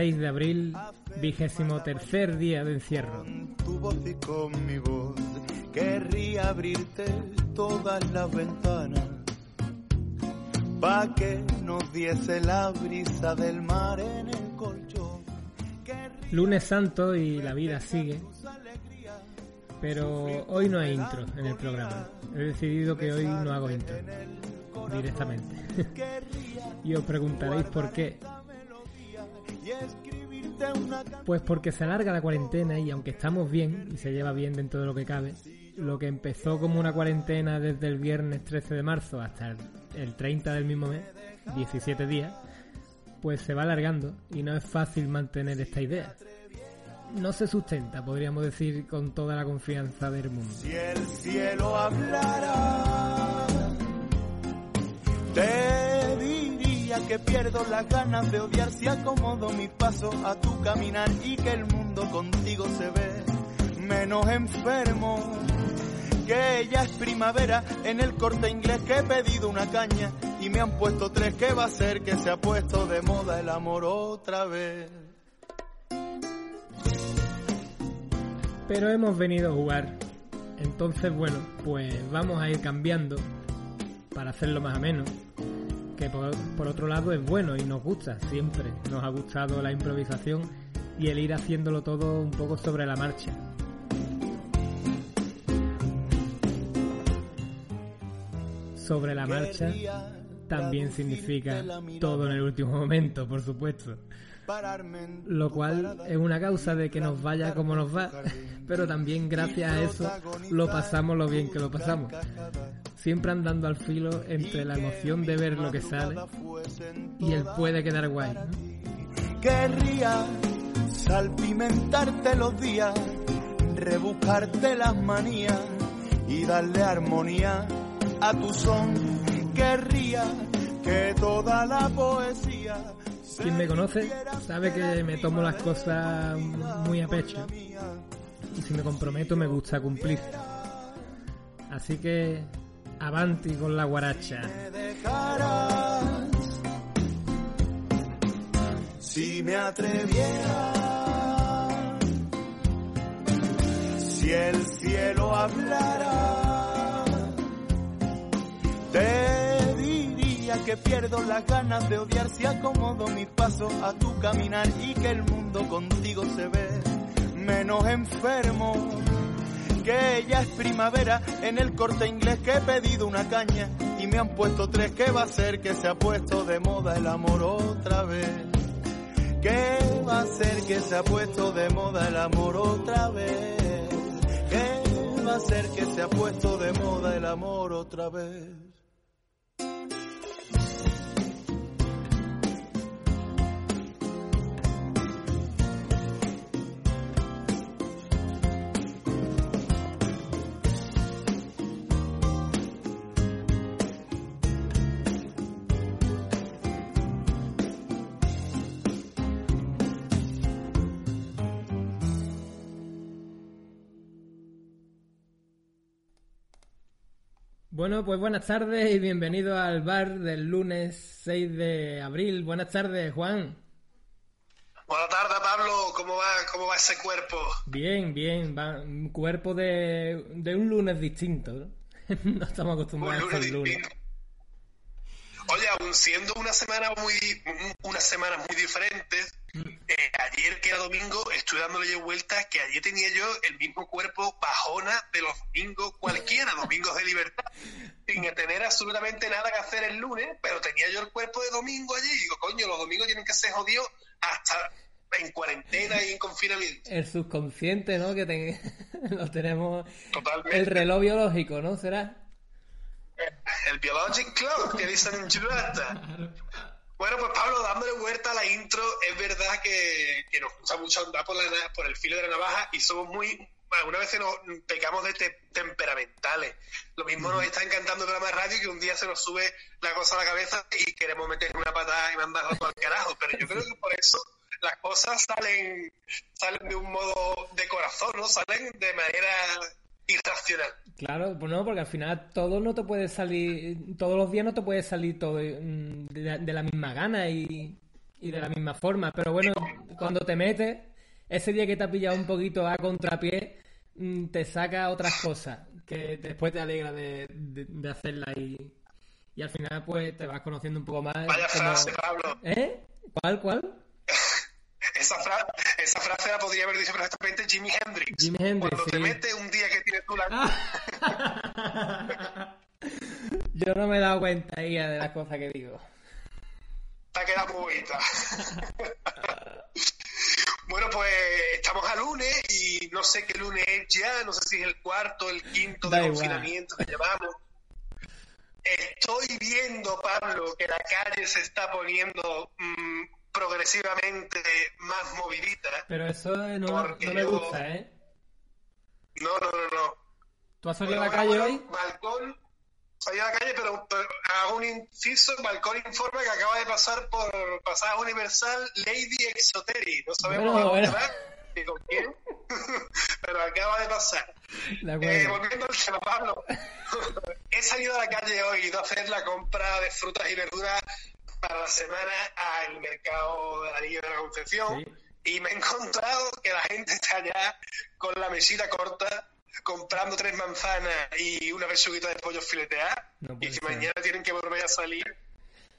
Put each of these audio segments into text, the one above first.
6 de abril, vigésimo tercer día de encierro. Con tu voz y con mi voz. Querría abrirte todas las ventanas. Pa' que nos diese la brisa del mar en el colchón. Querría Lunes santo y la vida sigue. Pero hoy no hay intro en el programa. He decidido que hoy no hago intro. Directamente. y os preguntaréis por qué. Pues porque se alarga la cuarentena y aunque estamos bien y se lleva bien dentro de lo que cabe, lo que empezó como una cuarentena desde el viernes 13 de marzo hasta el, el 30 del mismo mes, 17 días, pues se va alargando y no es fácil mantener esta idea. No se sustenta, podríamos decir, con toda la confianza del mundo. Si el cielo hablara, te que pierdo las ganas de odiar si acomodo mi paso a tu caminar y que el mundo contigo se ve menos enfermo. Que ya es primavera en el corte inglés que he pedido una caña y me han puesto tres que va a ser que se ha puesto de moda el amor otra vez. Pero hemos venido a jugar. Entonces, bueno, pues vamos a ir cambiando para hacerlo más ameno. Que por, por otro lado es bueno y nos gusta, siempre. Nos ha gustado la improvisación y el ir haciéndolo todo un poco sobre la marcha. Sobre la marcha también significa todo en el último momento, por supuesto. Lo cual es una causa de que nos vaya como nos va, pero también gracias a eso lo pasamos lo bien que lo pasamos. Siempre andando al filo entre la emoción de ver lo que sale y el puede quedar guay. ¿no? Querría salpimentarte los días, rebuscarte las manías y darle armonía a tu son. Querría que toda la poesía Quien me conoce sabe que me tomo las cosas muy a pecho y si me comprometo me gusta cumplir. Así que avanti con la guaracha. si me atreviera. Si el cielo hablara, que pierdo las ganas de odiar si acomodo mis pasos a tu caminar y que el mundo contigo se ve menos enfermo que ya es primavera en el corte inglés que he pedido una caña y me han puesto tres que va a ser que se ha puesto de moda el amor otra vez que va a ser que se ha puesto de moda el amor otra vez que va a ser que se ha puesto de moda el amor otra vez Bueno, pues buenas tardes y bienvenido al bar del lunes 6 de abril. Buenas tardes, Juan. Buenas tardes, Pablo. ¿Cómo va, cómo va ese cuerpo? Bien, bien, va un cuerpo de, de un lunes distinto. ¿no? no estamos acostumbrados a lunes estos lunes. distinto. Oye, aun siendo una semana muy, unas semanas muy diferentes, ayer que era domingo estuve dándole yo vueltas que ayer tenía yo el mismo cuerpo bajona de los domingos cualquiera, domingos de libertad, sin tener absolutamente nada que hacer el lunes, pero tenía yo el cuerpo de domingo allí y digo, coño, los domingos tienen que ser jodidos hasta en cuarentena y en confinamiento. El subconsciente, ¿no? Que ten- lo tenemos. Totalmente. El reloj biológico, ¿no? ¿Será? El Biologic Clock que dicen en Gibraltar. Bueno, pues Pablo, dándole vuelta a la intro, es verdad que, que nos gusta mucho andar por, la por el filo de la navaja y somos muy, bueno, una vez nos pecamos de te- temperamentales. Lo mismo nos está encantando el programa de radio que un día se nos sube la cosa a la cabeza y queremos meter una patada y mandarlo al carajo. Pero yo creo que por eso las cosas salen, salen de un modo de corazón, ¿no? Salen de manera irracional. Claro, pues no, porque al final todo no te puede salir, todos los días no te puede salir todo mm, de, la- de la misma gana y, y de la misma forma. Pero bueno, cuando te metes, ese día que te ha pillado un poquito a contrapié, mm, te saca otras cosas que después te alegra de, de, de hacerla y, y al final pues te vas conociendo un poco más. Vaya como- frase, Pablo. ¿Eh? ¿Cuál, cuál? Esa, fra- esa frase la podría haber dicho perfectamente Jimi Hendrix. Jimi Hendrix, Cuando te metes un día que tienes tú la... Yo no me he dado cuenta ya de las cosas que digo. Te ha quedado bonita. bueno, pues estamos a lunes y no sé qué lunes es ya, no sé si es el cuarto, el quinto de confinamiento que llevamos. Estoy viendo, Pablo, que la calle se está poniendo mm, progresivamente más movidita. Pero eso no, no me yo- gusta, ¿eh? No, no, no, no. ¿Tú has salido a la calle hoy? Balcón, salí a la calle, pero, pero hago un inciso. Balcón informa que acaba de pasar por Pasada Universal Lady Exoteri. No sabemos Bueno, bueno. ni con quién, pero acaba de pasar. Eh, volviendo al tema, Pablo. He salido a la calle hoy, a hacer la compra de frutas y verduras para la semana al mercado de la Niña de la Concepción Sí. y me he encontrado que la gente está ya con la mesita corta comprando tres manzanas y una pechuguita de pollo fileteada No y si ser. mañana tienen que volver a salir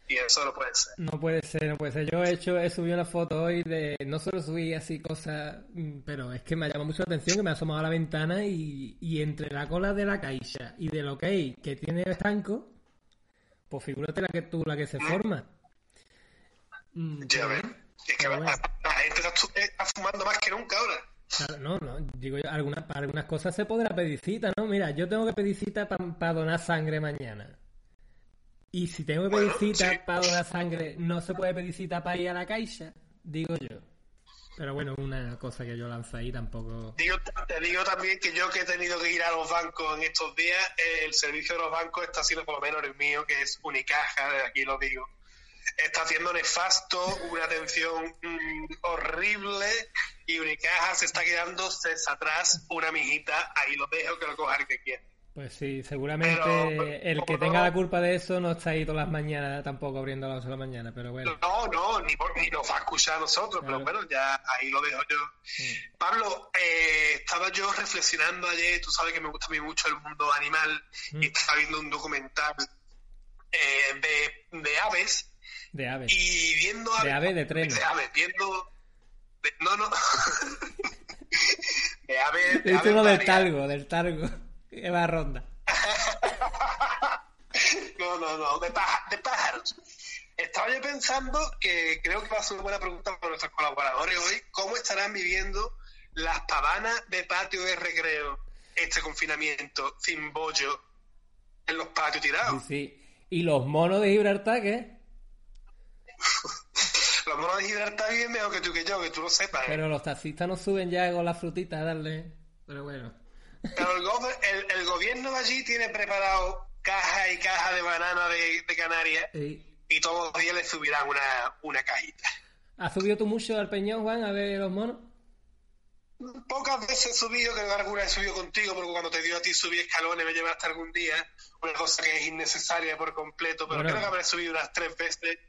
y eso no puede ser. No puede ser, no puede ser. Yo he hecho, he subido una foto hoy de, no solo subí así cosas, mm, pero es que me ha llamado mucho la atención que me ha asomado a la ventana y, y entre la cola de la caixa y del ok que tiene estanco, pues figúrate la que tú, la que se forma. Mm, Ya ves. Es que la, gente está, tu- está fumando más que nunca ahora. Claro, no, no, digo yo, algunas, para algunas cosas se podrá pedir cita, ¿no? Mira, yo tengo que pedir cita para donar sangre mañana. Y si tengo que pedir Bueno, cita sí. para donar sangre, ¿no se puede pedir cita para ir a la caixa? Digo yo. Pero bueno, una cosa que yo lanzo ahí tampoco... Digo, te digo también que yo que he tenido que ir a los bancos en estos días, eh, el servicio de los bancos está siendo por lo menos el mío, que es Unicaja, desde aquí lo digo. Está haciendo nefasto, una atención mm, horrible y Unicaja se está quedando atrás una mijita, ahí lo dejo que lo coja el que quiera. Pues sí, seguramente Pero, el que tenga no- la culpa de eso no está ahí todas las mañanas tampoco abriendo a las 8 de la mañana, pero bueno. No, no, ni, por- ni nos va a escuchar a nosotros, Claro. pero bueno, ya ahí lo dejo yo. Pablo, eh, estaba yo reflexionando ayer, tú sabes que me gusta a mí mucho el mundo animal, Mm. y estaba viendo un documental eh, de, de aves, De aves. y viendo aves... De aves, de tren. De aves, viendo... de- no, no. de aves... De aves uno del talgo, del talgo. Que va a ronda. No, no, no, de, de pájaros. Estaba yo pensando que creo que va a ser una buena pregunta para nuestros colaboradores hoy. ¿Cómo estarán viviendo las pavanas de patio de recreo este confinamiento sin bollo en los patios Sí, tirados? sí. ¿Y los monos de Gibraltar qué? Los monos de Gibraltar viven mejor que tú que yo, que tú lo sepas. ¿eh? Pero los taxistas no suben ya con las frutitas a darle. Pero bueno. Pero el, gober- el- el gobierno de allí tiene preparado caja y caja de banana de, de Canarias y todos los días le subirán una, una cajita. ¿Has subido tú mucho al peñón, Juan, a ver los monos? Pocas veces he subido, creo que alguna he subido contigo, porque cuando te dio a ti subir escalones me llevaste algún día, una cosa que es innecesaria por completo, pero Bueno. creo que habré subido unas tres veces.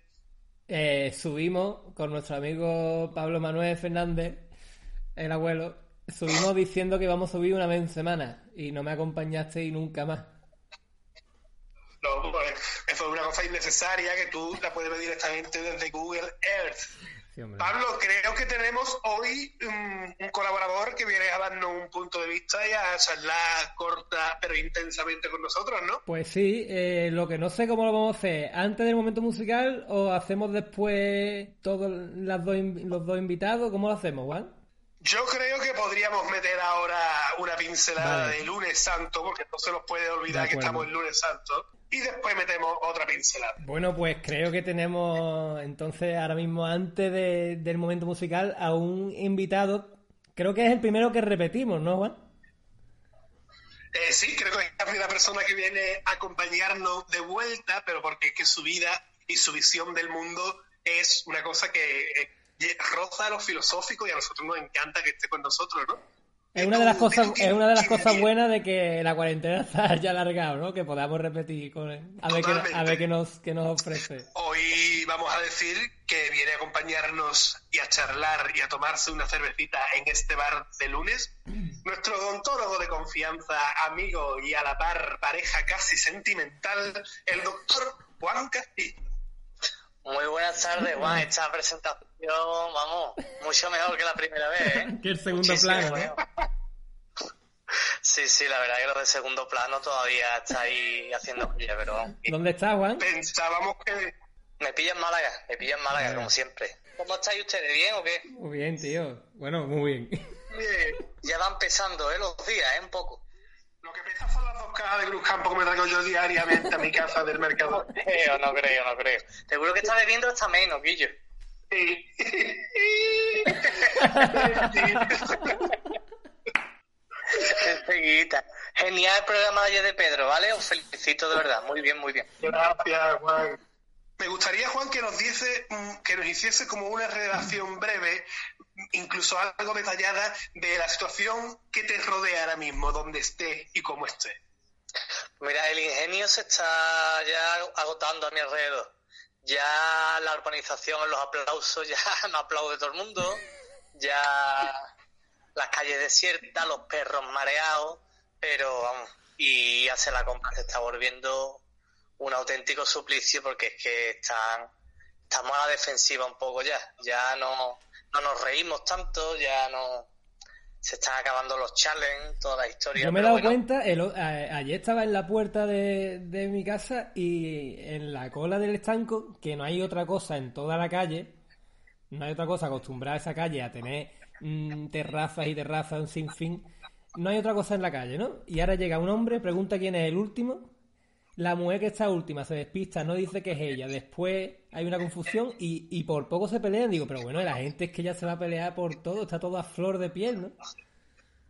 Eh, subimos con nuestro amigo Pablo Manuel Fernández, el abuelo. Subimos diciendo que íbamos a subir una vez en semana y no me acompañaste y nunca más. No, pues, fue una cosa innecesaria que tú la puedes ver directamente desde Google Earth. Pablo, creo que tenemos hoy un, colaborador que viene a darnos un punto de vista y a charlar corta pero intensamente con nosotros, ¿no? Pues sí, eh, lo que no sé cómo lo vamos a hacer, antes del momento musical o hacemos después todos las dos, los dos invitados, ¿cómo lo hacemos, Juan? Yo creo que podríamos meter ahora una pincelada de lunes santo, porque no se nos puede olvidar que estamos en lunes santo y después metemos otra pincelada. Bueno, pues creo que tenemos entonces ahora mismo, antes del momento musical, a un invitado. Creo que es el primero que repetimos, ¿no, Juan? Eh, sí, creo que es la primera persona que viene a acompañarnos de vuelta, pero porque es que su vida y su visión del mundo es una cosa que roza lo filosófico y a nosotros nos encanta que esté con nosotros, ¿no? Es una de las cosas, es una de las cosas buenas de que la cuarentena está ya alargado, ¿no? Que podamos repetir con él. A ver, qué, a ver qué nos, qué nos ofrece. Hoy vamos a decir que viene a acompañarnos y a charlar y a tomarse una cervecita en este bar de lunes. Nuestro odontólogo de confianza, amigo y a la par pareja casi sentimental, el doctor Juan Castillo. Muy buenas tardes, Juan. Esta presentación, vamos, mucho mejor que la primera vez, ¿eh? que el segundo plano. Sí, sí, la verdad que lo del segundo plano todavía está ahí haciendo pero... ¿Dónde está, Juan? Pensábamos que... Me pilla en Málaga, me pilla en Málaga, como siempre. ¿Cómo estáis ustedes? ¿Bien o qué? Muy bien, tío. Bueno, muy bien. bien. Ya va empezando, ¿eh? Los días, ¿eh? Un poco. Lo que pesa son las dos cajas de Cruz Campo que me traigo yo diariamente a mi casa del mercado. No creo, no creo, no creo. Seguro que está bebiendo hasta menos, Guillo. Sí. Enseguida. Genial el programa de ayer de Pedro, ¿vale? Os felicito de verdad. Muy bien, muy bien. Gracias, Juan. Me gustaría, Juan, que nos diese, mm, que nos hiciese como una redacción breve, incluso algo detallada, de la situación que te rodea ahora mismo, donde esté y cómo esté. Mira, el ingenio se está ya agotando a mi alrededor. Ya la urbanización, los aplausos, ya no aplaude todo el mundo. Ya las calles desiertas, los perros mareados, pero vamos, y hacer la compra se está volviendo un auténtico suplicio porque es que están, estamos a la defensiva un poco ya, ya no, no nos reímos tanto, ya no se están acabando los challenges, toda la historia. Yo me he dado cuenta, ayer estaba en la puerta de, de, mi casa y en la cola del estanco, que no hay otra cosa en toda la calle, no hay otra cosa acostumbrada a esa calle a tener mm, terrazas y terrazas, un sinfín, no hay otra cosa en la calle, ¿no? Y ahora llega un hombre, pregunta quién es el último la mujer que está última se despista, no dice que es ella. Después hay una confusión y, y por poco se pelean. Digo, pero bueno, la gente es que ya se va a pelear por todo, está todo a flor de piel, ¿no?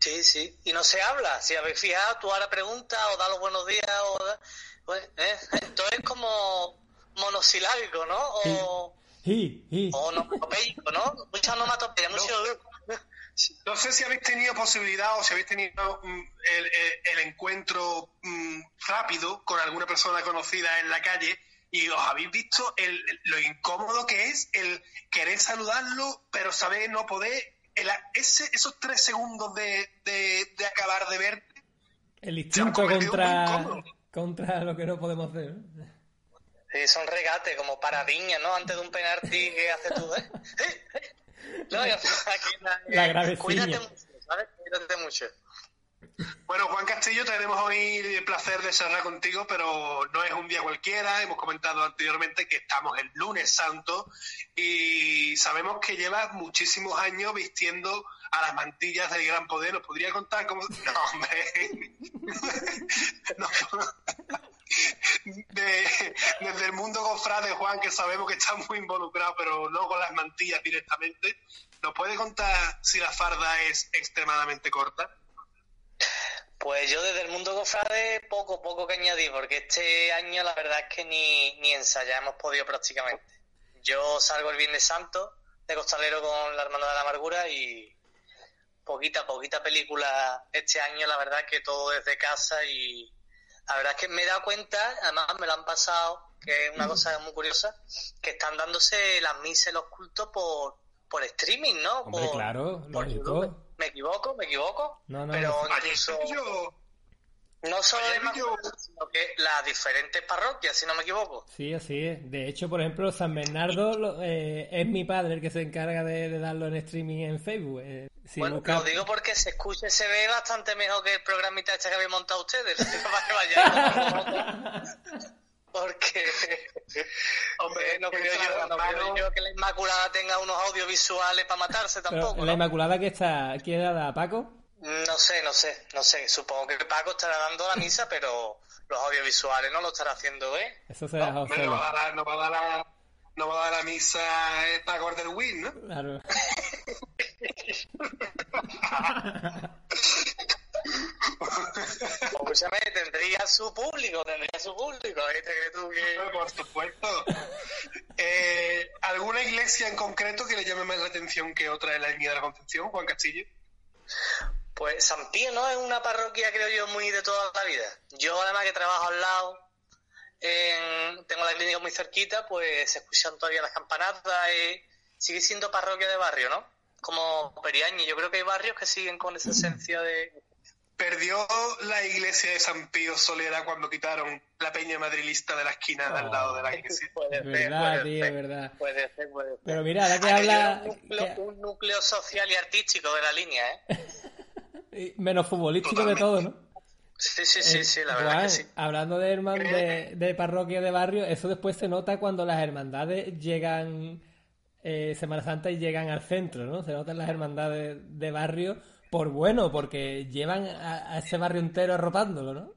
Sí, sí. Y no se habla. Si habéis fijado, tú ahora preguntas o da los buenos días o da... Pues, ¿eh? Esto es como monosilábico, ¿no? O, sí, sí. o onomatopeico, ¿no? Mucha onomatopeya, mucho... No sé si habéis tenido posibilidad o si habéis tenido mm, el, encuentro mm, rápido con alguna persona conocida en la calle y os habéis visto lo incómodo que es el querer saludarlo, pero saber no poder. ese, esos tres segundos de, de, acabar de ver. El instinto contra, contra lo que no podemos hacer. Sí, son regates como paradiñas, ¿no? Antes de un penalti que hace tú, ¿eh? No, aquí la Cuídate mucho, ¿sabes? Cuídate mucho. Bueno, Juan Castillo, tenemos hoy el placer de charlar contigo, pero no es un día cualquiera. Hemos comentado anteriormente que estamos el lunes santo y sabemos que llevas muchísimos años vistiendo a las mantillas del gran poder. ¿Nos podría contar cómo.? No, hombre. desde el mundo cofrade, Juan, que sabemos que está muy involucrado, pero no con las mantillas directamente. ¿Nos puede contar si la farda es extremadamente corta? Pues yo desde el mundo cofrade poco, poco que añadir, porque este año la verdad es que ni, ni ensayar hemos podido prácticamente. Yo salgo el Viernes Santo de costalero con la Hermandad de la Amargura y poquita, poquita película este año, la verdad es que todo desde casa y la verdad es que me he dado cuenta, además me lo han pasado, que es una cosa muy curiosa, que están dándose las misas, los cultos por, por streaming, ¿no? Hombre, claro, ¿Me equivoco? ¿Me equivoco? No, no, Pero no. incluso... No solo de sino que las diferentes parroquias, si no me equivoco. Sí, así es. De hecho, por ejemplo, San Bernardo lo- eh, es mi padre el que se encarga de, de darlo en streaming en Facebook. Eh, si bueno, lo digo porque se escucha y se ve bastante mejor que el programita este que habéis montado ustedes. Porque Hombre, eh, no, creo entra yo, no creo yo que la Inmaculada tenga unos audiovisuales para matarse Pero tampoco. la ¿no? Inmaculada que está, ¿quién la da? ¿Paco? No sé, no sé, no sé. Supongo que Paco estará dando la misa, pero los audiovisuales no lo estará haciendo, ¿eh? Eso se deja Hombre, no va a dar, no va a dar la, no va a dar la misa eh, para Gordon Win, ¿no? Claro. Escúchame, tendría su público, tendría su público. ¿eh? ¿Te crees tú que...? Por supuesto. Eh, ¿Alguna iglesia en concreto que le llame más la atención que otra de la línea de la Concepción, Juan Castillo? Pues San Pío, ¿no? Es una parroquia, creo yo, muy de toda la vida. Yo, además, que trabajo al lado, en- tengo la clínica muy cerquita, pues se escuchan todavía las campanadas. eh, sigue siendo parroquia de barrio, ¿no? Como Periañi. Yo creo que hay barrios que siguen con esa esencia de... Perdió la iglesia de San Pío Solera cuando quitaron la peña madrilista de la esquina de al lado de la iglesia. Puede Es ser, verdad, puede tío, ser, es verdad. Puede ser, puede ser. Pero mira, ahora que habla... Un núcleo, que- un núcleo social y artístico de la línea, ¿eh? y menos futbolístico de todo, ¿no? Sí, sí, sí, Eh, sí, la verdad Juan, que sí. Hablando de, herman, de, de parroquia de barrio, eso después se nota cuando las hermandades llegan eh, Semana Santa y llegan al centro, ¿no? Se notan las hermandades de barrio por bueno, porque llevan a, a ese barrio entero arropándolo, ¿no?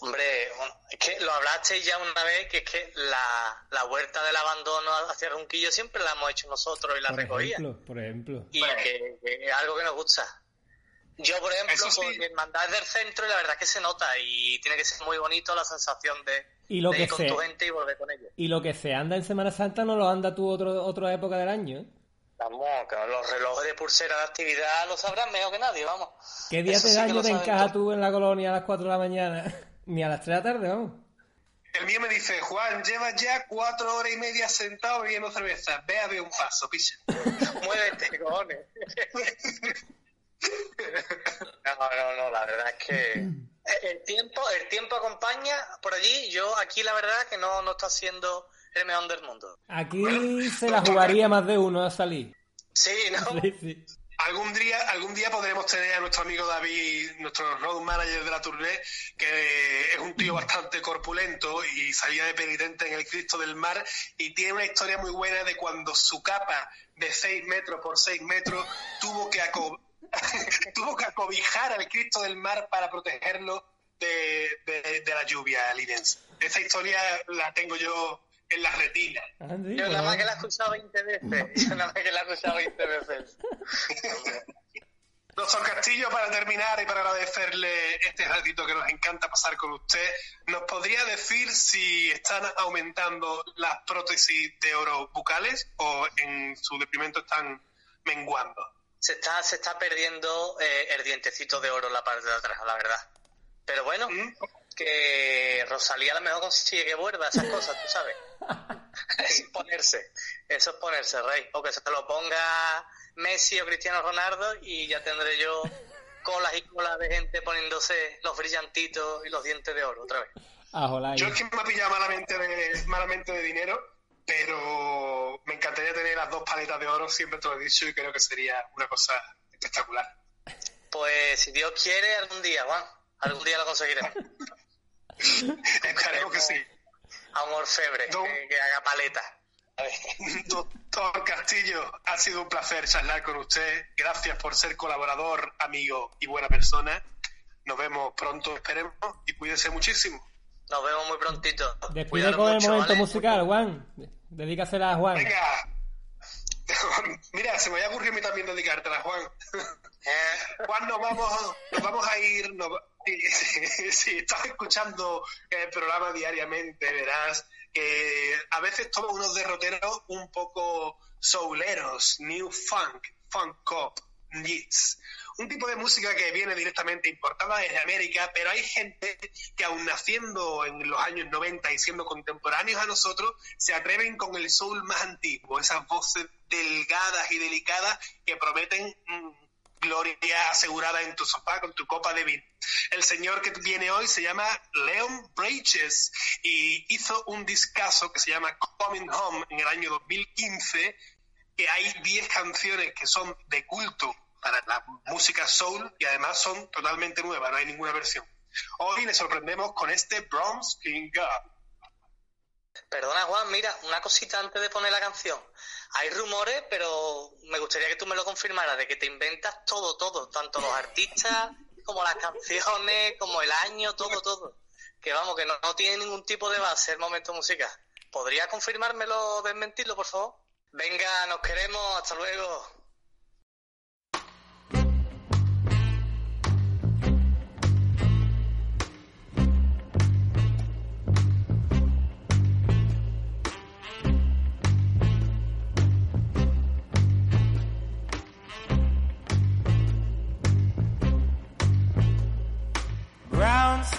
Hombre, bueno, es que lo hablaste ya una vez, que es que la, la huerta del abandono hacia Ronquillo siempre la hemos hecho nosotros y la ejemplo, por ejemplo. Y que, que es algo que nos gusta. Yo, por ejemplo, sí. por hermandad del centro, y la verdad es que se nota y tiene que ser muy bonito la sensación de, Y lo de que ir con se- tu gente y volver con ellos. Y lo que se anda en Semana Santa no lo anda tú otro, otra época del año, ¿eh? Vamos, que los relojes de pulsera de actividad lo sabrán mejor que nadie, vamos. ¿Qué día Eso de sí te todos. tú en la colonia a las 4 de la mañana? Ni a las 3 de la tarde, vamos. El mío me dice, Juan, llevas ya cuatro horas y media sentado bebiendo cerveza. Ve a ver un paso, picha. Muévete, cojones. No, no, no, la verdad es que el tiempo, el tiempo acompaña por allí. Yo aquí la verdad que no, no está siendo el mejor del mundo. Aquí se la jugaría más de uno a salir. Sí, ¿no? Sí, sí. Algún día, algún día podremos tener a nuestro amigo David, nuestro road manager de la tournée, que es un tío bastante corpulento y salía de penitente en el Cristo del Mar y tiene una historia muy buena de cuando su capa de 6 metros por 6 metros tuvo que, tuvo que acobijar al Cristo del Mar para protegerlo de, de- de la lluvia linense. Esa historia la tengo yo en la retina. Ah, sí, Yo nada más que la he escuchado 20 veces. Yo nada más que la he escuchado 20 veces. Doctor Castillo, para terminar y para agradecerle este ratito que nos encanta pasar con usted, ¿nos podría decir si están aumentando las prótesis de oro bucales o en su deprimento están menguando? Se está, se está perdiendo eh, el dientecito de oro en la parte de atrás, la verdad. Pero bueno, ¿Mm? Que Rosalía a lo mejor consigue que vuelva esas cosas, tú sabes. es ponerse, eso es ponerse, rey. O que se lo ponga Messi o Cristiano Ronaldo y ya tendré yo colas y colas de gente poniéndose los brillantitos y los dientes de oro otra vez. Ah, Yo es que me ha pillado malamente de, malamente de dinero, pero me encantaría tener las dos paletas de oro, siempre te lo he dicho, y creo que sería una cosa espectacular. Pues si Dios quiere, algún día, Juan, algún día lo conseguiremos. Esperemos que sí. A un orfebre que, que haga paleta. Doctor Castillo, ha sido un placer charlar con usted. Gracias por ser colaborador, amigo y buena persona. Nos vemos pronto, esperemos, y cuídese muchísimo. Nos vemos muy prontito. Despide con el momento ¿vale? musical, Juan. Dedícasela a Juan. Venga. Mira, se me había ocurrido a mí también dedicártela, Juan. Eh, Juan, nos vamos, nos vamos a ir. nos si, si estás escuchando el programa diariamente, verás que a veces tomo unos derroteros un poco souleros, new funk, funk pop, yes. Un tipo de música que viene directamente importada desde América, pero hay gente que aun naciendo en los años 90 y siendo contemporáneos a nosotros, se atreven con el soul más antiguo, esas voces delgadas y delicadas que prometen mm, gloria asegurada en tu sofá con tu copa de vino. El señor que viene hoy se llama Leon Bridges y hizo un discazo que se llama Coming Home en el año 2015, que hay 10 canciones que son de culto para la música soul y además son totalmente nuevas, no hay ninguna versión. Hoy le sorprendemos con este Bronze King God. Perdona, Juan, mira, una cosita antes de poner la canción. Hay rumores, pero me gustaría que tú me lo confirmaras, de que te inventas todo, todo, tanto los artistas como las canciones, como el año, todo, todo. Que vamos, que no, tiene ningún tipo de base el momento musical. ¿Podría confirmármelo, desmentirlo, por favor? Venga, nos queremos, hasta luego.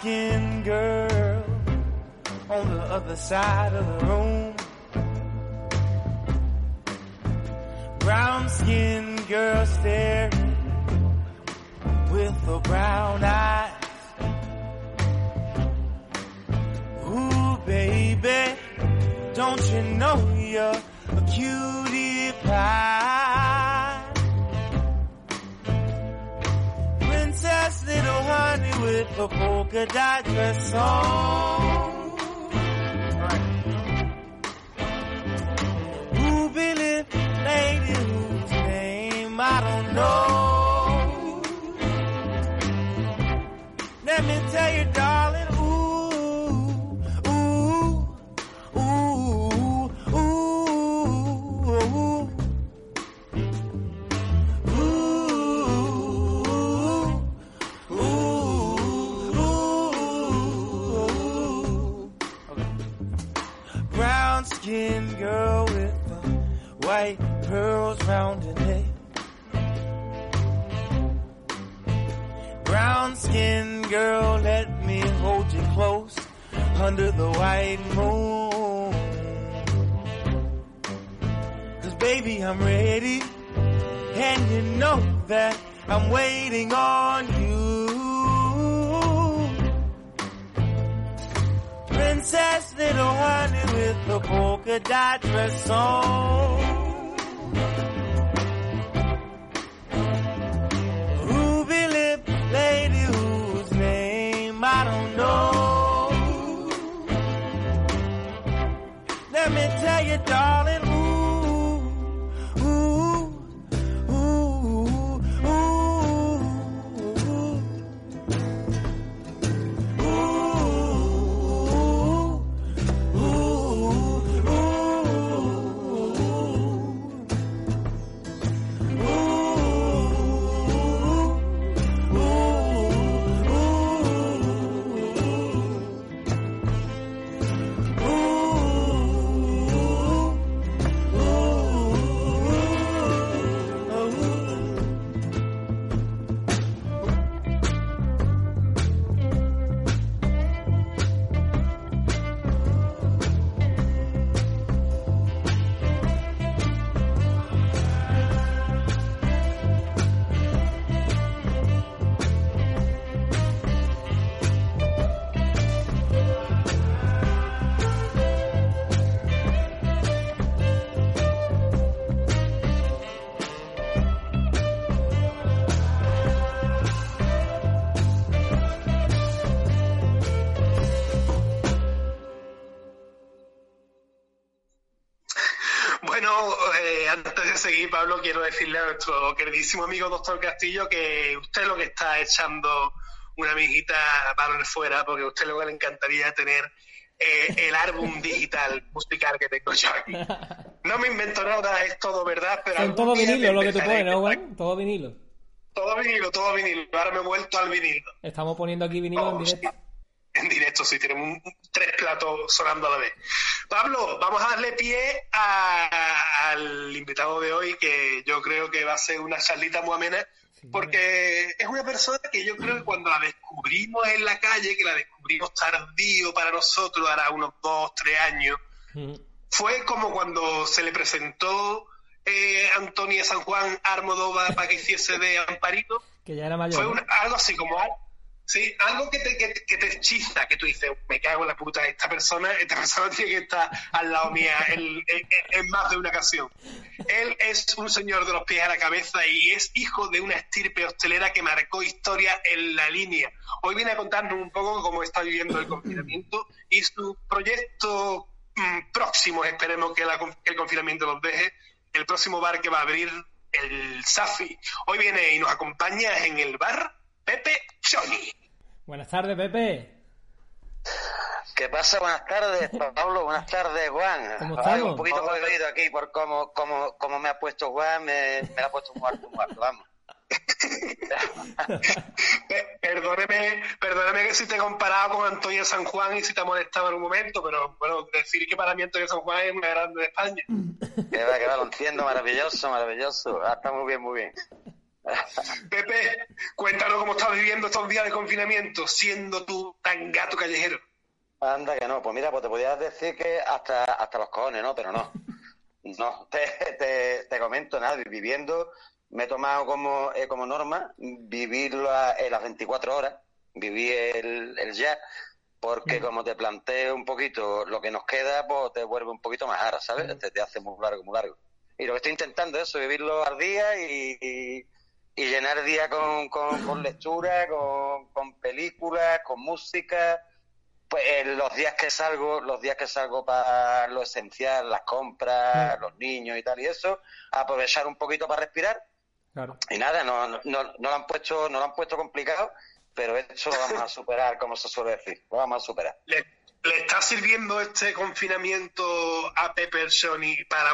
Skinned girl on the other side of the room. Brown skinned girl staring with her brown eyes. Ooh, baby, don't you know you're a cutie pie? With a polka dot dress on. Ruby lip lady whose name I don't know. Pearls round her neck. Brown skinned girl, let me hold you close under the white moon. Cause baby, I'm ready. And you know that I'm waiting on you. Princess little honey with the polka dot dress on. job. Pablo, quiero decirle a nuestro queridísimo amigo doctor Castillo que usted lo que está echando una amiguita para fuera, porque a usted lo que le encantaría tener eh, el álbum digital musical que tengo yo aquí. No me invento nada, es todo verdad, pero... Son todo vinilo lo que tú pones, ¿no, Juan? Todo vinilo. Todo vinilo, todo vinilo. Ahora me he vuelto al vinilo. Estamos poniendo aquí vinilo en Oh, directo. sí. En directo, sí, tenemos un- tres platos sonando a la vez. Pablo, vamos a darle pie a- al invitado de hoy, que yo creo que va a ser una charlita muy amena, porque es una persona que yo creo que cuando la descubrimos en la calle, que la descubrimos tardío para nosotros, hará unos dos, tres años, Mm. fue como cuando se le presentó eh, Antonia San Juan Armodova para que hiciese de Amparito. Que ya era mayor. Fue algo así como Sí, algo que te, que, te hechiza, que tú dices, me cago en la puta, esta persona, esta persona tiene que estar al lado mía en, más de una ocasión. Él es un señor de los pies a la cabeza y es hijo de una estirpe hostelera que marcó historia en la línea. Hoy viene a contarnos un poco cómo está viviendo el confinamiento y su proyecto mm, próximo, esperemos que, que el confinamiento los deje, el próximo bar que va a abrir, el Safi. Hoy viene y nos acompaña en el bar Pepe Choni. Buenas tardes, Pepe. ¿Qué pasa? Buenas tardes, Pablo. Buenas tardes, Juan. ¿Cómo estamos? un poquito jodido aquí por cómo, cómo, cómo, me ha puesto Juan. Me, me ha puesto un muerto, un muerto, vamos. perdóneme, perdóneme que si te he comparado con Antonio San Juan y si te ha molestado en un momento, pero bueno, decir que para mí Antonio San Juan es una grande de España. Que va, que va, lo entiendo, maravilloso, maravilloso. Ah, está muy bien, muy bien. Pepe, cuéntanos cómo estás viviendo estos días de confinamiento, siendo tú tan gato callejero. Anda que no, pues mira, pues te podías decir que hasta, hasta los cojones, ¿no? Pero no. No, te, te, comento nada, viviendo, me he tomado como, eh, como norma vivirlo en las 24 horas, viví el, el ya, porque como te planteo un poquito lo que nos queda, pues te vuelve un poquito más ara, ¿sabes? Te, te hace muy largo, muy largo. Y lo que estoy intentando es eso, vivirlo al día y y llenar el día con, con, lectura, con, con películas, con música. Pues los días que salgo, los días que salgo para lo esencial, las compras, los niños y tal y eso, aprovechar un poquito para respirar. Y nada, no, no, no, lo han puesto, no lo han puesto complicado, pero esto lo vamos a superar, como se suele decir, lo vamos a superar. ¿Le, le está sirviendo este confinamiento a Pepper Sony para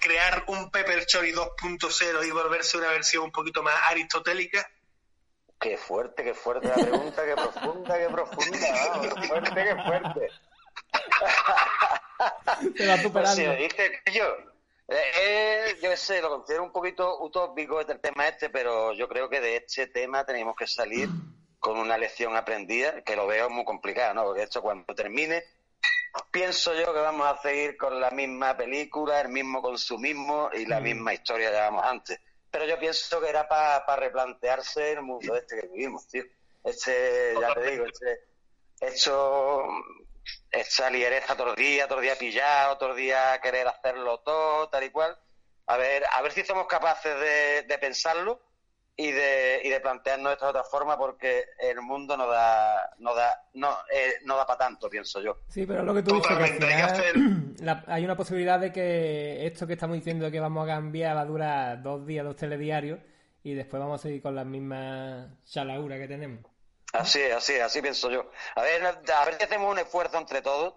crear un Pepper Chori 2.0 y volverse una versión un poquito más aristotélica? Qué fuerte, qué fuerte la pregunta, qué profunda, qué profunda, qué fuerte, qué fuerte. Te va superando. Si yo, eh, eh, yo sé, lo considero un poquito utópico este el tema este, pero yo creo que de este tema tenemos que salir con una lección aprendida, que lo veo muy complicado, ¿no? Porque esto cuando termine pienso yo que vamos a seguir con la misma película, el mismo consumismo y la mm. misma historia que llevamos antes. Pero yo pienso que era para replantearse el mundo este que vivimos, tío. Este, ya te digo, este, hecho esta ligereza todos los días pillado, todos los días querer hacerlo todo, tal y cual. A ver, a ver si somos capaces de, de pensarlo y de, y de plantearnos esto de otra forma porque el mundo no da no da no, eh, no da para tanto pienso yo. Sí pero lo que tú dices que al final hay una posibilidad de que esto que estamos diciendo de que vamos a cambiar va a durar dos días dos telediarios y después vamos a seguir con las mismas chalauras que tenemos. Así es así es así pienso yo. A ver a ver si hacemos un esfuerzo entre todos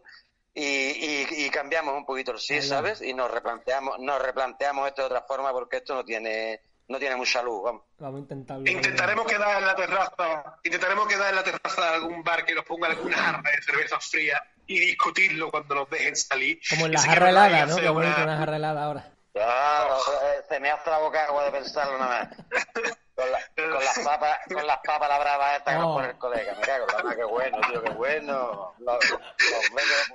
y, y, cambiamos un poquito el sí, ¿sabes? Y nos replanteamos, nos replanteamos esto de otra forma porque esto no tiene, no tiene mucha luz, vamos. Vamos a intentarlo. Intentaremos quedar en la terraza, intentaremos quedar en la terraza de algún bar que nos ponga alguna jarra de cerveza fría y discutirlo cuando nos dejen salir. Como en la jarra helada, ¿no? Qué bonito una jarra helada ahora. Claro, se me hace la boca agua de pensarlo nada más. Con, las papas, con las papas la brava esta que nos pone el colega. Me cago la qué bueno, tío, qué bueno.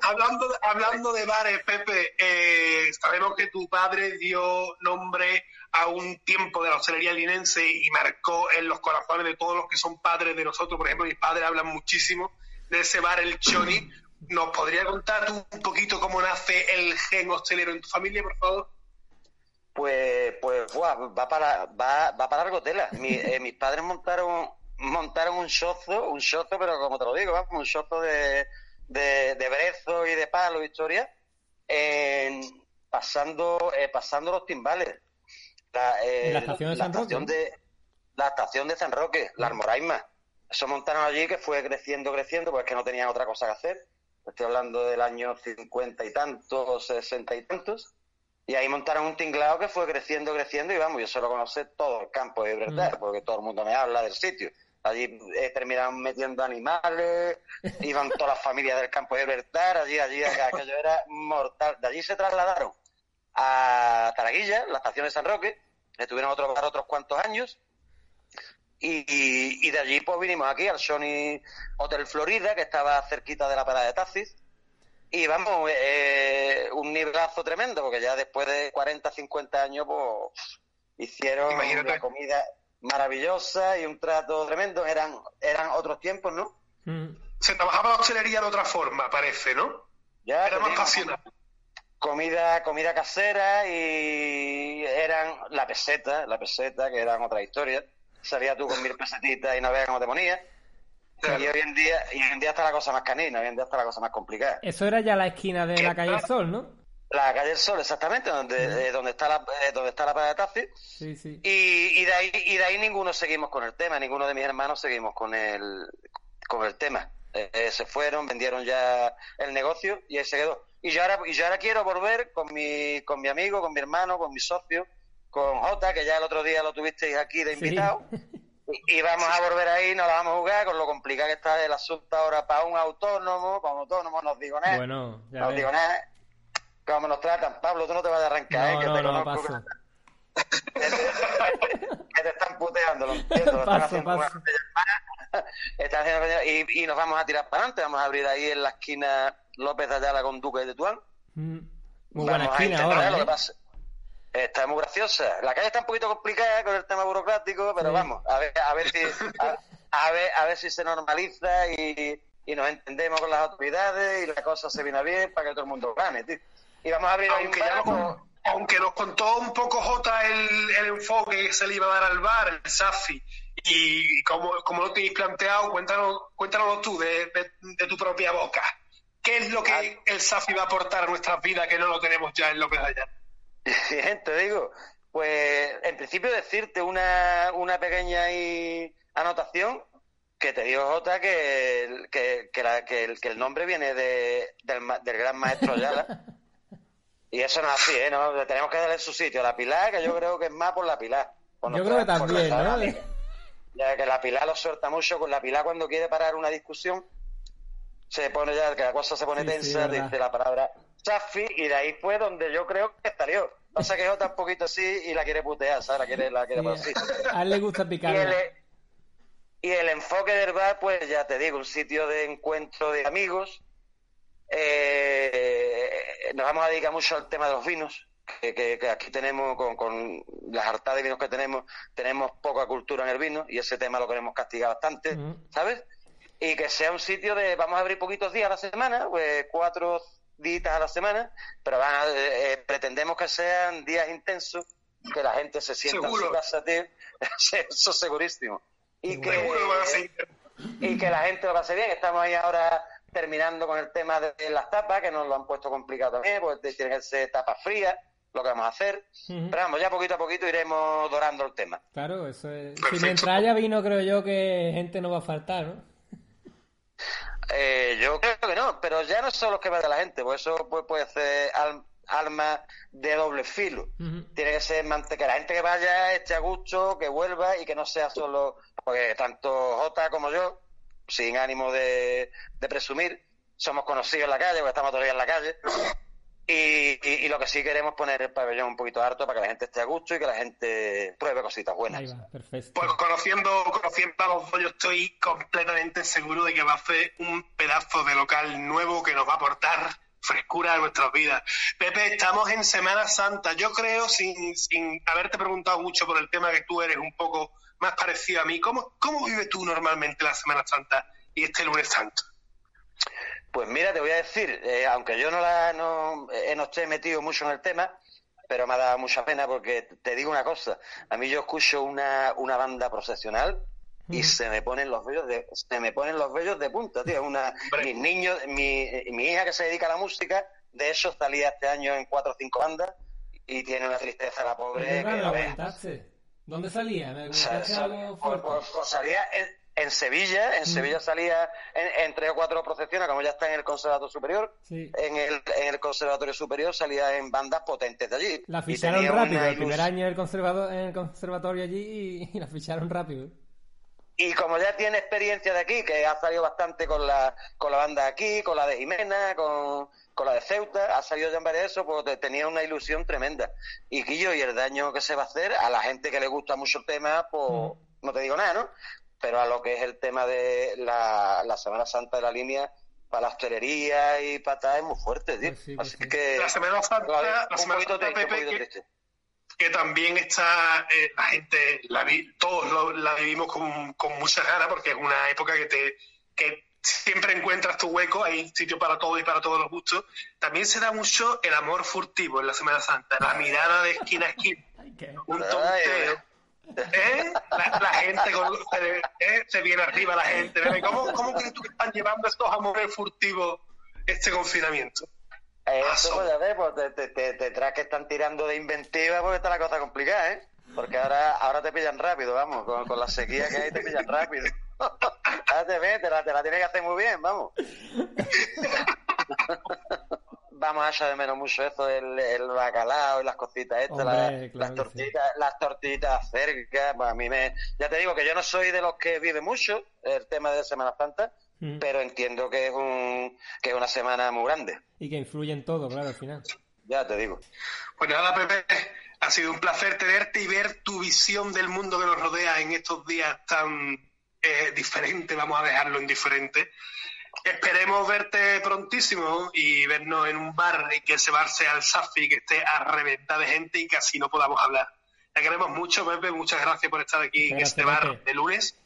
hablando, hablando de bares, Pepe, eh, sabemos que tu padre dio nombre a un tiempo de la hostelería linense y marcó en los corazones de todos los que son padres de nosotros. Por ejemplo, mis padres hablan muchísimo de ese bar, el Choni. ¿Nos podría contar un poquito cómo nace el gen hostelero en tu familia, por favor? Pues, pues va para va, va para largo tela. Eh, mis padres montaron montaron un chozo, un chozo, pero como te lo digo, un chozo de, de, de brezo y de palo, historia, pasando, eh, pasando los timbales. La, eh, ¿La estación de San Roque? la estación de San Roque, la Almoraima. Eso montaron allí que fue creciendo, creciendo, pues que no tenían otra cosa que hacer. Estoy hablando del año cincuenta y tantos, sesenta y tantos. Y ahí montaron un tinglado que fue creciendo, creciendo, y vamos, yo solo conocí todo el campo de Gibraltar, mm. porque todo el mundo me habla del sitio. Allí eh, terminaron metiendo animales, iban todas las familias del campo de Gibraltar, allí, allí, aquello era mortal. De allí se trasladaron a Taraguilla, la estación de San Roque, estuvieron otros otros cuantos años, y, y, de allí pues vinimos aquí al Sony Hotel Florida, que estaba cerquita de la parada de taxis, Y vamos, eh, un nivelazo tremendo, porque ya después de 40, 50 años, pues hicieron una comida maravillosa y un trato tremendo. Eran, eran otros tiempos, ¿no? Mm. Se trabajaba la hostelería de otra forma, parece, ¿no? Ya, Era más pasional. Comida, comida casera y eran la peseta, la peseta, que eran otra historia. Salías tú con mil pesetitas y no veas cómo te ponías. Y hoy en día, y hoy en día está la cosa más canina, hoy en día está la cosa más complicada. Eso era ya la esquina de la calle Sol, ¿no? La calle del Sol, exactamente, donde, eh, donde está la, eh, donde está la parada de taxi. Sí, sí. Y, y, de ahí, y de ahí ninguno seguimos con el tema, ninguno de mis hermanos seguimos con el, con el tema. Eh, se fueron, vendieron ya el negocio y ahí se quedó. Y yo ahora, y yo ahora quiero volver con mi, con mi amigo, con mi hermano, con mi socio, con Jota, que ya el otro día lo tuvisteis aquí de invitado. Y, vamos a volver ahí, nos la vamos a jugar con lo complicado que está el asunto ahora para un autónomo, para un autónomo, nos digo nada. Bueno, ya nos digo nada cómo nos tratan. Pablo, tú no te vas a arrancar, ¿eh? que te no, conozco. que te están puteando, lo entiendo. están haciendo están haciendo y, y, nos vamos a tirar para adelante. Vamos a abrir ahí en la esquina López de Ayala con Duque de Tuán. Mm. Muy buena esquina ahora. Lo que ¿eh? Está muy graciosa. La calle está un poquito complicada con el tema burocrático, pero vamos, a ver, a ver si a, ver, a ver si se normaliza y, y nos entendemos con las autoridades y la cosa se viene bien para que todo el mundo gane, tío. Y vamos a abrir aunque, nos, aunque nos contó un poco Jota el, el, enfoque que se le iba a dar al bar, el SAFI, y como, como lo tenéis planteado, cuéntanos, cuéntanos tú de, de, tu propia boca. ¿Qué es lo que ah. el SAFI va a aportar a nuestras vidas que no lo tenemos ya en López Allá? Bien, te digo, pues en principio decirte una, una pequeña anotación que te digo, Jota, que, que, que, la, que, el, que el nombre viene de, del, del gran maestro Ayala. Y eso no es así, ¿eh? No, tenemos que darle su sitio a la Pilar, que yo creo que es más por la Pilar. yo creo que también, ¿no? Ya que la Pilar lo suelta mucho, con la Pilar cuando quiere parar una discusión, se pone ya, que la cosa se pone tensa, dice la palabra Chafi, y de ahí fue donde yo creo que salió. No se quedó tan poquito así y la quiere putear, ¿sabes? La quiere, la quiere sí, A él le gusta picar. Y el, enfoque del bar, pues ya te digo, un sitio de encuentro de amigos, eh, nos vamos a dedicar mucho al tema de los vinos, que, aquí tenemos, con, las hartas de vinos que tenemos, tenemos poca cultura en el vino y ese tema lo queremos castigar bastante, ¿sabes? Y que sea un sitio de, vamos a abrir poquitos días a la semana, pues cuatro días a la semana, pero van eh, eh, pretendemos que sean días intensos, que la gente se sienta en su casa, tío. eso segurísimo. Y que, y que la gente lo pase bien. Estamos ahí ahora terminando con el tema de las tapas, que nos lo han puesto complicado también, pues tienen que ser tapas frías, lo que vamos a hacer. Pero vamos, ya poquito a poquito iremos dorando el tema. Claro, eso es. Si mientras haya vino, creo yo que gente no va a faltar, ¿no? Eh, yo creo que no, pero ya no son los que de la gente, pues eso puede, ser alma de doble filo. Tiene que ser que la gente que vaya esté a gusto, que vuelva y que no sea solo, porque tanto Jota como yo sin ánimo de, presumir, somos conocidos en la calle, porque estamos todavía en la calle. Y, lo que sí queremos es poner el pabellón un poquito harto para que la gente esté a gusto y que la gente pruebe cositas buenas. Pues conociendo, conociendo a los dos, yo estoy completamente seguro de que va a ser un pedazo de local nuevo que nos va a aportar frescura a nuestras vidas. Pepe, estamos en Semana Santa. Yo creo, sin, sin haberte preguntado mucho por el tema que tú eres un poco más parecido a mí. ¿Cómo, cómo vives tú normalmente la Semana Santa y este lunes santo? Pues mira, te voy a decir, eh, aunque yo no, la, no, eh, no esté metido mucho en el tema, pero me ha dado mucha pena porque te digo una cosa, a mí yo escucho una, una banda procesional y se me ponen los vellos de se me ponen los vellos de punta, tío, una mis niños, mi, mi hija que se dedica a la música, de eso salía este año en cuatro o cinco bandas y tiene una tristeza la pobre ¿Dónde salía? ¿Me salía en, Sevilla, en mm. Sevilla salía en, tres o cuatro procesiones, como ya está en el Conservatorio Superior. En, el, en el Conservatorio Superior salía en bandas potentes de allí. La ficharon rápido, el primer año en el, conservador, en el conservatorio allí y, la ficharon rápido. Y como ya tiene experiencia de aquí, que ha salido bastante con la, con la banda aquí, con la de Jimena, con, con la de Ceuta, ha salido ya en varias de eso, pues tenía una ilusión tremenda. Y Quillo, y el daño que se va a hacer a la gente que le gusta mucho el tema, pues no te digo nada, ¿no? Pero a lo que es el tema de la, Semana Santa de la línea, para la hostelería y para tal es muy fuerte, tío. Pues sí, pues Así sí. que... La Semana Santa, la un Semana poquito Santa, triste, Pepe, que- que también está eh, la gente, la vi- todos lo- la vivimos con, con muchas ganas porque es una época que te que siempre encuentras tu hueco, hay sitio para todo y para todos los gustos. También se da mucho el amor furtivo en la Semana Santa, la mirada de esquina a esquina, un tonteo. ¿Eh? La, la gente con, ¿eh? se viene arriba la gente. ¿eh? ¿Cómo, ¿Cómo crees tú que están llevando estos amores furtivos este confinamiento? Eso, pues, ya ves, pues, te, te, te, te traes que están tirando de inventiva porque está la cosa complicada, ¿eh? Porque ahora, ahora te pillan rápido, vamos, con, con la sequía que hay te pillan rápido. Te la, te la tienes que hacer muy bien, vamos. vamos a echar de menos mucho eso, el, el bacalao y las cositas estas, Hombre, las, claro las que tortitas, las tortitas cerca, pues a mí me... Ya te digo que yo no soy de los que vive mucho el tema de Semana Santa, Mm. pero entiendo que es un que es una semana muy grande, Y que influye en todo, claro, al final. ya te digo. Pues nada, Pepe, ha sido un placer tenerte y ver tu visión del mundo que nos rodea en estos días tan eh, diferentes, vamos a dejarlo indiferente. Esperemos verte prontísimo y vernos en un bar y que ese bar sea el Safi, que esté a reventar de gente y que así no podamos hablar. Te queremos mucho, Pepe, muchas gracias por estar aquí en este bar Pepe. de lunes.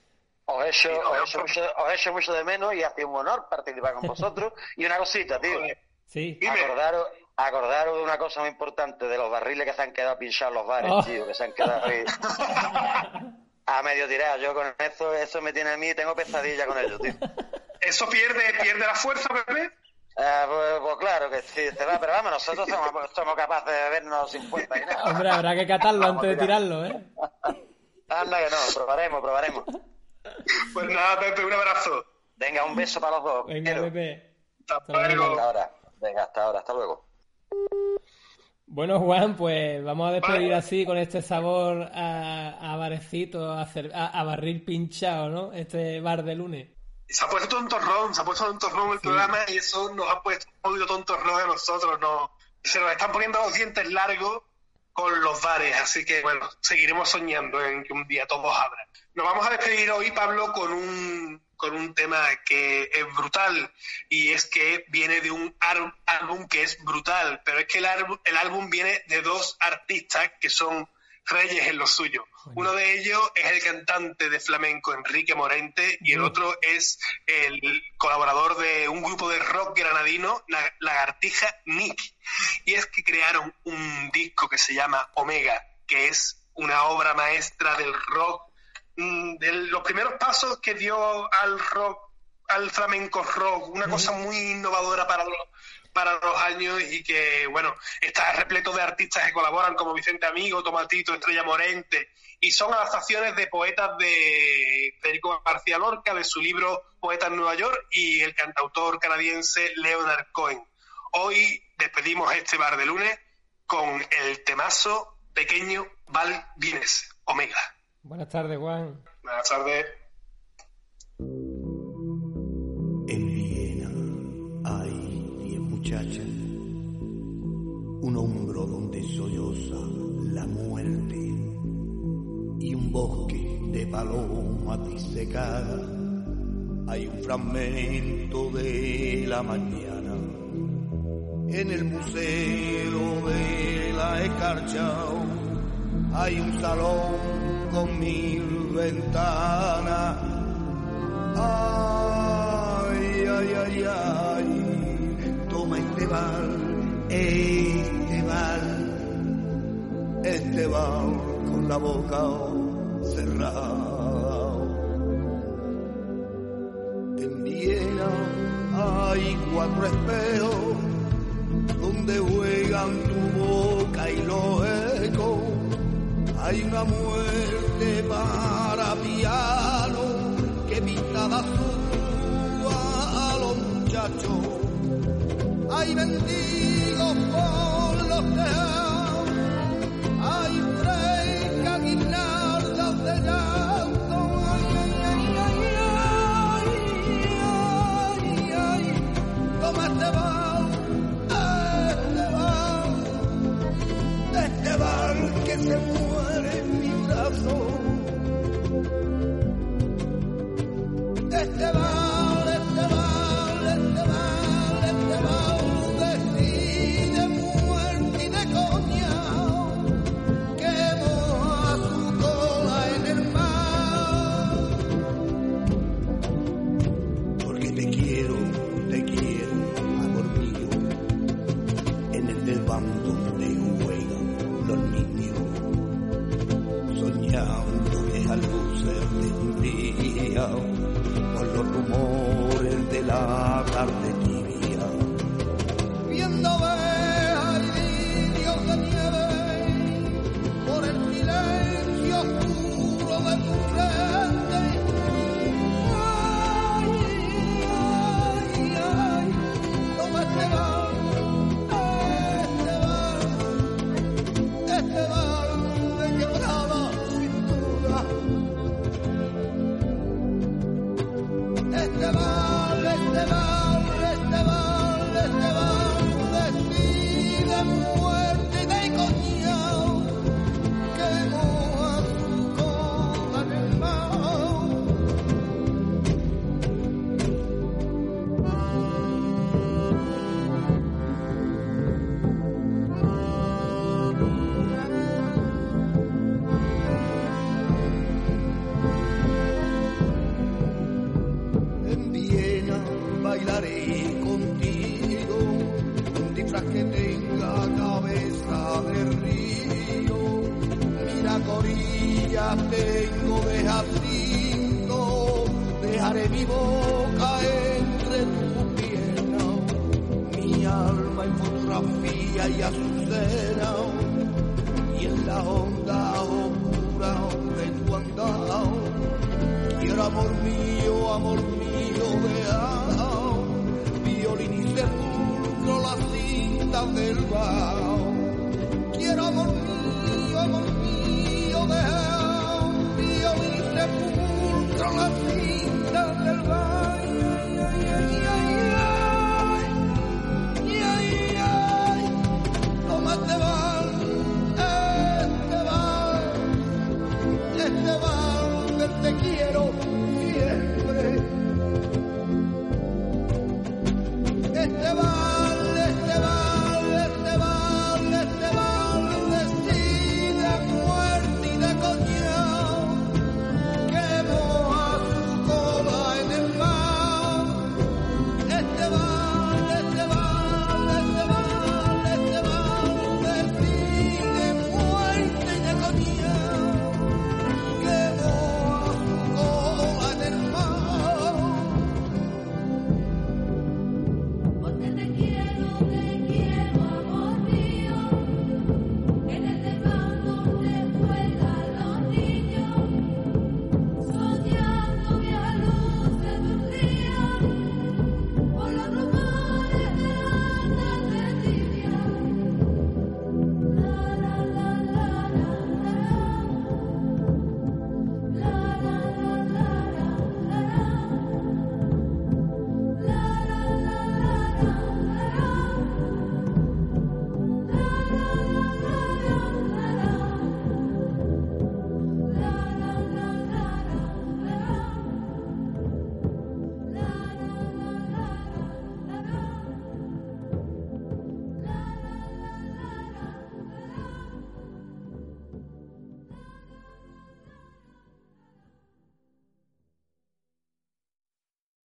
Os echo, Sí, os echo mucho, os echo mucho de menos y hace un honor participar con vosotros. Y una cosita, tío. Sí. Acordaros, acordaros de una cosa muy importante, de los barriles que se han quedado pinchados los bares, Oh. tío, que se han quedado ahí a medio tirar. Yo con eso, eso me tiene a mí, tengo pesadilla con ellos, tío. ¿Eso pierde, pierde la fuerza, Pepe? Ah, pues, pues claro que sí, se va, pero vamos, nosotros somos, somos capaces de vernos sin fuerza y nada. Hombre, habrá que catarlo Vamos, antes de tira. tirarlo, ¿eh? Anda que no, probaremos, probaremos. Pues nada, Pepe, un abrazo. Venga, un beso para los dos. Venga, Quiero. Pepe. Hasta Hasta luego. luego. Hasta ahora. Venga, hasta ahora, hasta luego. Bueno, Juan, pues vamos a despedir Vale. así con este sabor a, a barecito, a, cer- a, a barril pinchado, ¿no? Este bar de lunes. Se ha puesto un torrón, se ha puesto un torrón el programa y eso nos ha puesto un poquito tontorrón a nosotros. No, se nos están poniendo los dientes largos con los bares, así que bueno, seguiremos soñando en que un día todos abran. Nos vamos a despedir hoy, Pablo, con un, con un tema que es brutal y es que viene de un álbum que es brutal, pero es que el, el álbum viene de dos artistas que son reyes en lo suyo. Uno de ellos es el cantante de flamenco Enrique Morente y el otro es el colaborador de un grupo de rock granadino, La- Lagartija Nick. Y es que crearon un disco que se llama Omega, que es una obra maestra del rock, mm, de los primeros pasos que dio al rock, al flamenco rock, una cosa muy innovadora para los, para los años y que, bueno, está repleto de artistas que colaboran como Vicente Amigo, Tomatito, Estrella Morente, y son adaptaciones de poetas de Federico García Lorca, de su libro Poetas en Nueva York, y el cantautor canadiense Leonard Cohen. Hoy despedimos este bar de lunes con el temazo pequeño Val Vines, Omega. Buenas tardes, Juan. Buenas tardes. Un hombro donde solloza la muerte y un bosque de palomas disecadas. Hay un fragmento de la mañana en el museo de la escarcha. Hay un salón con mil ventanas Ay, toma este bal, este bal, este bal con la boca cerrada. En Viena hay cuatro espejos donde juegan tu boca y los ecos. Hay una muerte para piano que pinta de azul Hay mendigos por los tejados,